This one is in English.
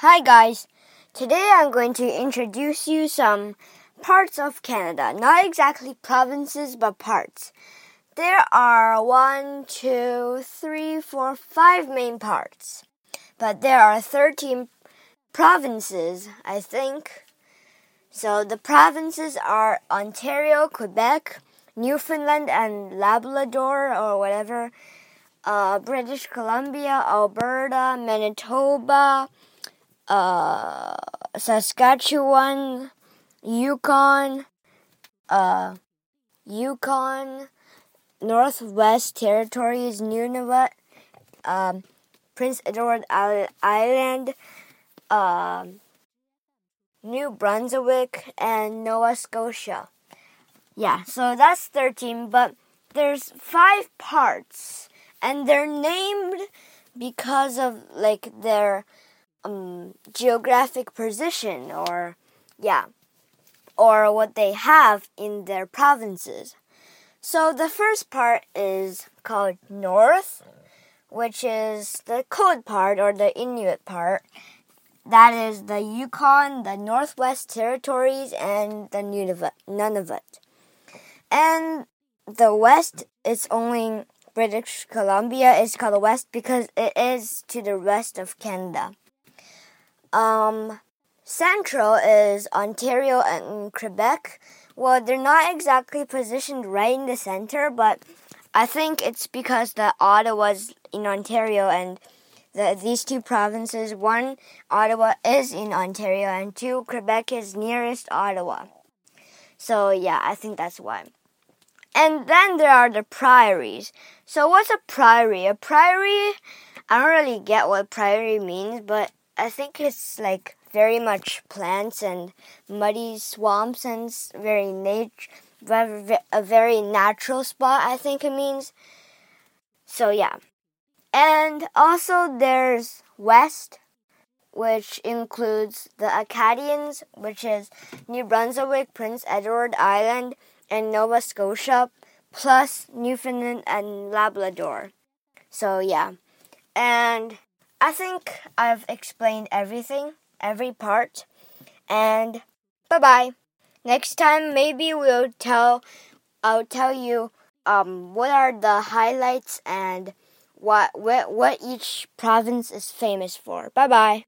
Hi guys. Today I'm going to introduce you some parts of Canada. Not exactly provinces, but parts. There are one, two, three, four, five main parts. But there are 13 provinces, I think. So the provinces are Ontario, Quebec, Newfoundland and Labrador or whatever, uh, British Columbia, Alberta, Manitoba, uh, Saskatchewan, Yukon, uh, Yukon, Northwest Territories, Nunavut, um, Prince Edward Island, uh, New Brunswick, and Nova Scotia. Yeah, so that's 13, but there's five parts, and they're named because of like their um, geographic position or yeah or what they have in their provinces. So the first part is called north which is the cold part or the inuit part. That is the yukon the northwest territories and the nunavut and the west is only british columbia is called the west because it is to the west of canada um, Central is Ontario and Quebec. Well, they're not exactly positioned right in the center, but I think it's because the Ottawa's in Ontario and the, these two provinces, one Ottawa is in Ontario and two Quebec is nearest Ottawa. So yeah, I think that's why. And then there are the priories. So what's a priory? A priory, I don't really get what priory means, but I think it's like very much plants and muddy swamps and very nature, a very natural spot. I think it means. So yeah, and also there's west, which includes the Acadians, which is New Brunswick, Prince Edward Island, and Nova Scotia, plus Newfoundland and Labrador. So yeah, and I think I've explained everything, every part, and bye bye. Next time, maybe we'll tell, I'll tell you um, what are the highlights and what, what, what each province is famous for. Bye bye.